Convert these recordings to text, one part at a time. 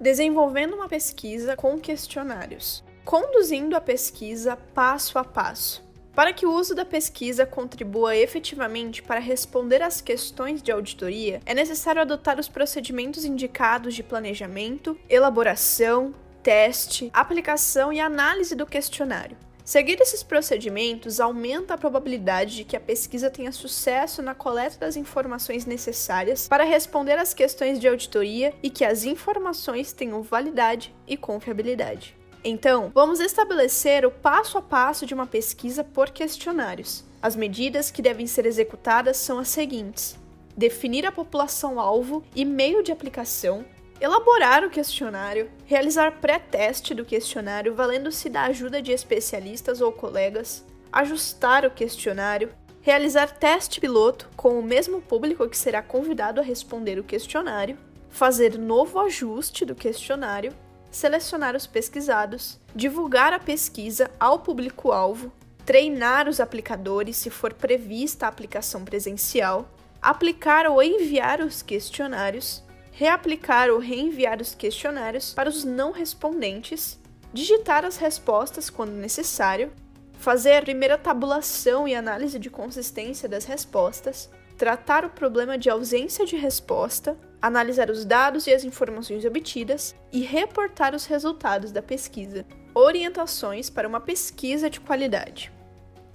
Desenvolvendo uma pesquisa com questionários. Conduzindo a pesquisa passo a passo. Para que o uso da pesquisa contribua efetivamente para responder às questões de auditoria, é necessário adotar os procedimentos indicados de planejamento, elaboração, teste, aplicação e análise do questionário. Seguir esses procedimentos aumenta a probabilidade de que a pesquisa tenha sucesso na coleta das informações necessárias para responder às questões de auditoria e que as informações tenham validade e confiabilidade. Então, vamos estabelecer o passo a passo de uma pesquisa por questionários. As medidas que devem ser executadas são as seguintes: definir a população-alvo e meio de aplicação, elaborar o questionário, realizar pré-teste do questionário valendo-se da ajuda de especialistas ou colegas, ajustar o questionário, realizar teste piloto com o mesmo público que será convidado a responder o questionário, fazer novo ajuste do questionário selecionar os pesquisados, divulgar a pesquisa ao público-alvo, treinar os aplicadores se for prevista a aplicação presencial, aplicar ou enviar os questionários, reaplicar ou reenviar os questionários para os não respondentes, digitar as respostas quando necessário, fazer a primeira tabulação e análise de consistência das respostas, tratar o problema de ausência de resposta, analisar os dados e as informações obtidas e reportar os resultados da pesquisa. Orientações para uma pesquisa de qualidade.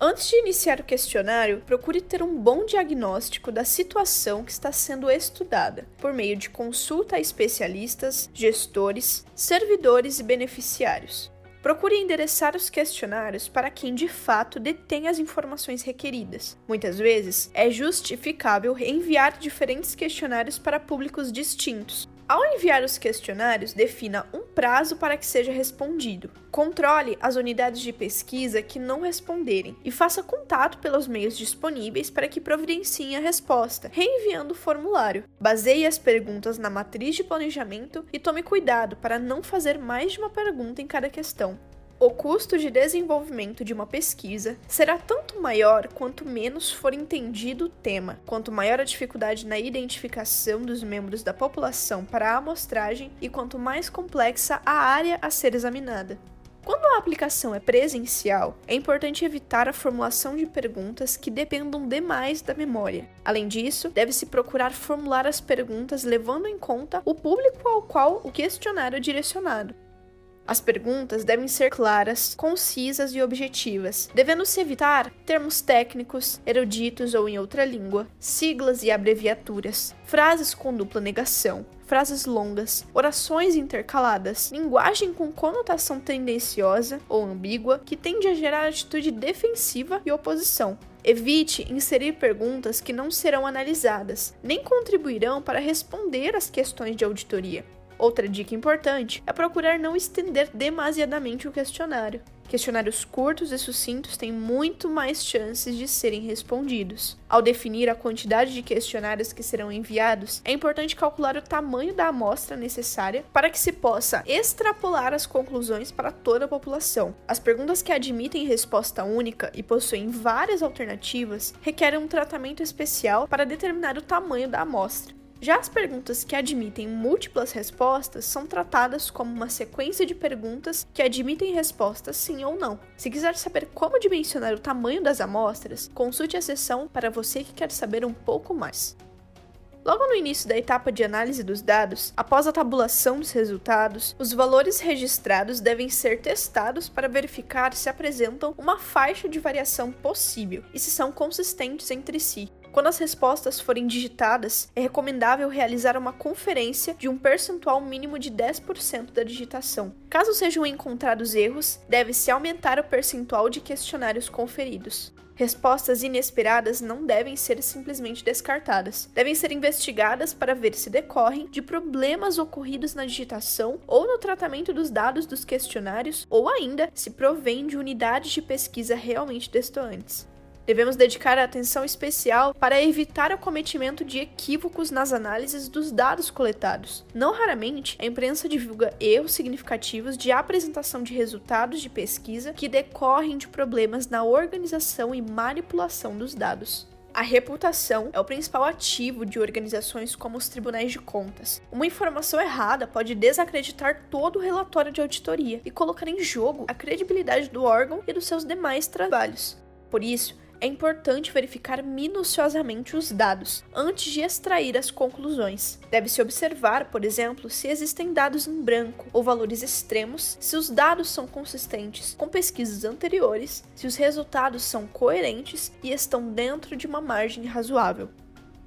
Antes de iniciar o questionário, procure ter um bom diagnóstico da situação que está sendo estudada, por meio de consulta a especialistas, gestores, servidores e beneficiários. Procure endereçar os questionários para quem de fato detém as informações requeridas. Muitas vezes, é justificável enviar diferentes questionários para públicos distintos, ao enviar os questionários, defina um prazo para que seja respondido. Controle as unidades de pesquisa que não responderem e faça contato pelos meios disponíveis para que providenciem a resposta, reenviando o formulário. Baseie as perguntas na matriz de planejamento e tome cuidado para não fazer mais de uma pergunta em cada questão. O custo de desenvolvimento de uma pesquisa será tanto maior quanto menos for entendido o tema, quanto maior a dificuldade na identificação dos membros da população para a amostragem e quanto mais complexa a área a ser examinada. Quando a aplicação é presencial, é importante evitar a formulação de perguntas que dependam demais da memória. Além disso, deve-se procurar formular as perguntas levando em conta o público ao qual o questionário é direcionado. As perguntas devem ser claras, concisas e objetivas, devendo-se evitar termos técnicos, eruditos ou em outra língua, siglas e abreviaturas, frases com dupla negação, frases longas, orações intercaladas, linguagem com conotação tendenciosa ou ambígua que tende a gerar atitude defensiva e oposição. Evite inserir perguntas que não serão analisadas, nem contribuirão para responder às questões de auditoria. Outra dica importante é procurar não estender demasiadamente o questionário. Questionários curtos e sucintos têm muito mais chances de serem respondidos. Ao definir a quantidade de questionários que serão enviados, é importante calcular o tamanho da amostra necessária para que se possa extrapolar as conclusões para toda a população. As perguntas que admitem resposta única e possuem várias alternativas requerem um tratamento especial para determinar o tamanho da amostra. Já as perguntas que admitem múltiplas respostas são tratadas como uma sequência de perguntas que admitem respostas sim ou não. Se quiser saber como dimensionar o tamanho das amostras, consulte a seção para você que quer saber um pouco mais. Logo no início da etapa de análise dos dados, após a tabulação dos resultados, os valores registrados devem ser testados para verificar se apresentam uma faixa de variação possível e se são consistentes entre si. Quando as respostas forem digitadas, é recomendável realizar uma conferência de um percentual mínimo de 10% da digitação. Caso sejam encontrados erros, deve-se aumentar o percentual de questionários conferidos. Respostas inesperadas não devem ser simplesmente descartadas. Devem ser investigadas para ver se decorrem de problemas ocorridos na digitação ou no tratamento dos dados dos questionários, ou ainda se provém de unidades de pesquisa realmente destoantes. Devemos dedicar atenção especial para evitar o cometimento de equívocos nas análises dos dados coletados. Não raramente, a imprensa divulga erros significativos de apresentação de resultados de pesquisa que decorrem de problemas na organização e manipulação dos dados. A reputação é o principal ativo de organizações como os tribunais de contas. Uma informação errada pode desacreditar todo o relatório de auditoria e colocar em jogo a credibilidade do órgão e dos seus demais trabalhos. Por isso, é importante verificar minuciosamente os dados antes de extrair as conclusões. Deve-se observar, por exemplo, se existem dados em branco ou valores extremos, se os dados são consistentes com pesquisas anteriores, se os resultados são coerentes e estão dentro de uma margem razoável.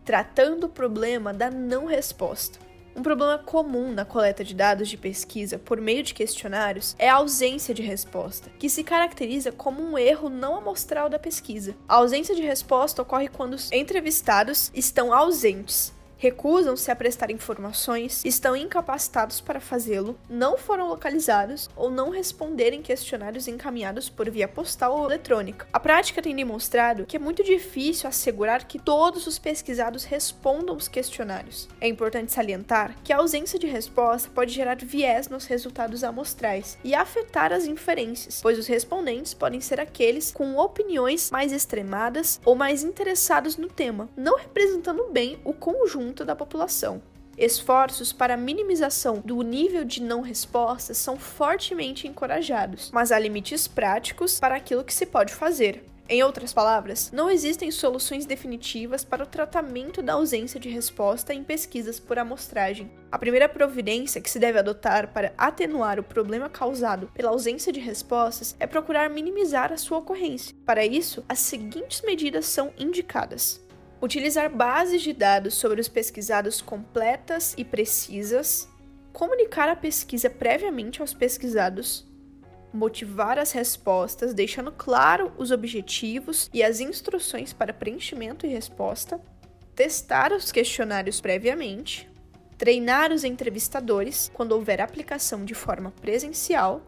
Tratando o problema da não resposta. Um problema comum na coleta de dados de pesquisa por meio de questionários é a ausência de resposta, que se caracteriza como um erro não amostral da pesquisa. A ausência de resposta ocorre quando os entrevistados estão ausentes, recusam-se a prestar informações, estão incapacitados para fazê-lo, não foram localizados ou não responderem questionários encaminhados por via postal ou eletrônica. A prática tem demonstrado que é muito difícil assegurar que todos os pesquisados respondam os questionários. É importante salientar que a ausência de resposta pode gerar viés nos resultados amostrais e afetar as inferências, pois os respondentes podem ser aqueles com opiniões mais extremadas ou mais interessados no tema, não representando bem o conjunto conjunto da população. Esforços para minimização do nível de não resposta são fortemente encorajados, mas há limites práticos para aquilo que se pode fazer. Em outras palavras, não existem soluções definitivas para o tratamento da ausência de resposta em pesquisas por amostragem. A primeira providência que se deve adotar para atenuar o problema causado pela ausência de respostas é procurar minimizar a sua ocorrência. Para isso, as seguintes medidas são indicadas: utilizar bases de dados sobre os pesquisados completas e precisas, comunicar a pesquisa previamente aos pesquisados, motivar as respostas, deixando claro os objetivos e as instruções para preenchimento e resposta, testar os questionários previamente, treinar os entrevistadores quando houver aplicação de forma presencial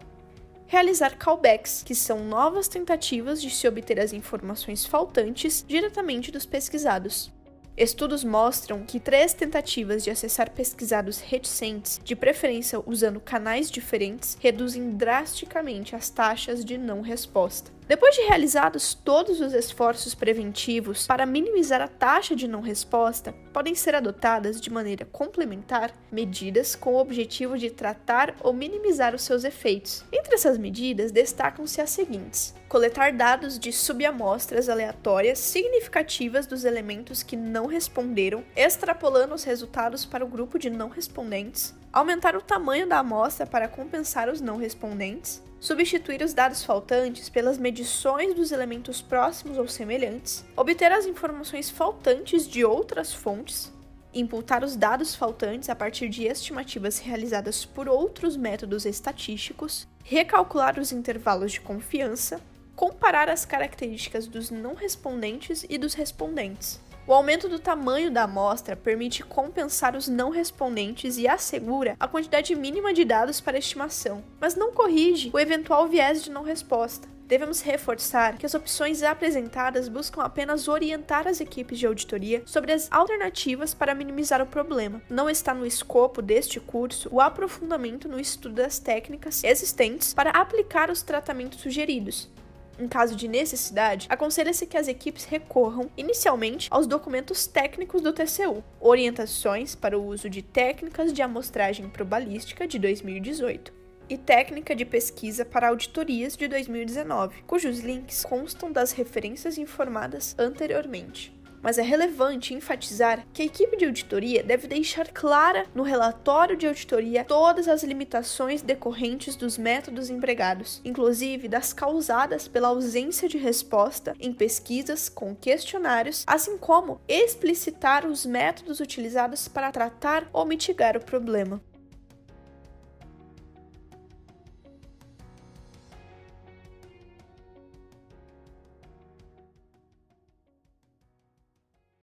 realizar callbacks, que são novas tentativas de se obter as informações faltantes diretamente dos pesquisados. Estudos mostram que três tentativas de acessar pesquisados reticentes, de preferência usando canais diferentes, reduzem drasticamente as taxas de não resposta. Depois de realizados todos os esforços preventivos para minimizar a taxa de não resposta, podem ser adotadas de maneira complementar medidas com o objetivo de tratar ou minimizar os seus efeitos. Entre essas medidas destacam-se as seguintes: coletar dados de subamostras aleatórias significativas dos elementos que não responderam, extrapolando os resultados para o grupo de não respondentes, aumentar o tamanho da amostra para compensar os não respondentes, substituir os dados faltantes pelas medições dos elementos próximos ou semelhantes, obter as informações faltantes de outras fontes, imputar os dados faltantes a partir de estimativas realizadas por outros métodos estatísticos, recalcular os intervalos de confiança, comparar as características dos não respondentes e dos respondentes. O aumento do tamanho da amostra permite compensar os não respondentes e assegura a quantidade mínima de dados para estimação, mas não corrige o eventual viés de não resposta. Devemos reforçar que as opções apresentadas buscam apenas orientar as equipes de auditoria sobre as alternativas para minimizar o problema. Não está no escopo deste curso o aprofundamento no estudo das técnicas existentes para aplicar os tratamentos sugeridos, em caso de necessidade, aconselha-se que as equipes recorram inicialmente aos documentos técnicos do TCU, orientações para o uso de técnicas de amostragem probalística de 2018 e técnica de pesquisa para auditorias de 2019, cujos links constam das referências informadas anteriormente mas é relevante enfatizar que a equipe de auditoria deve deixar clara no relatório de auditoria todas as limitações decorrentes dos métodos empregados, inclusive das causadas pela ausência de resposta em pesquisas com questionários, assim como explicitar os métodos utilizados para tratar ou mitigar o problema.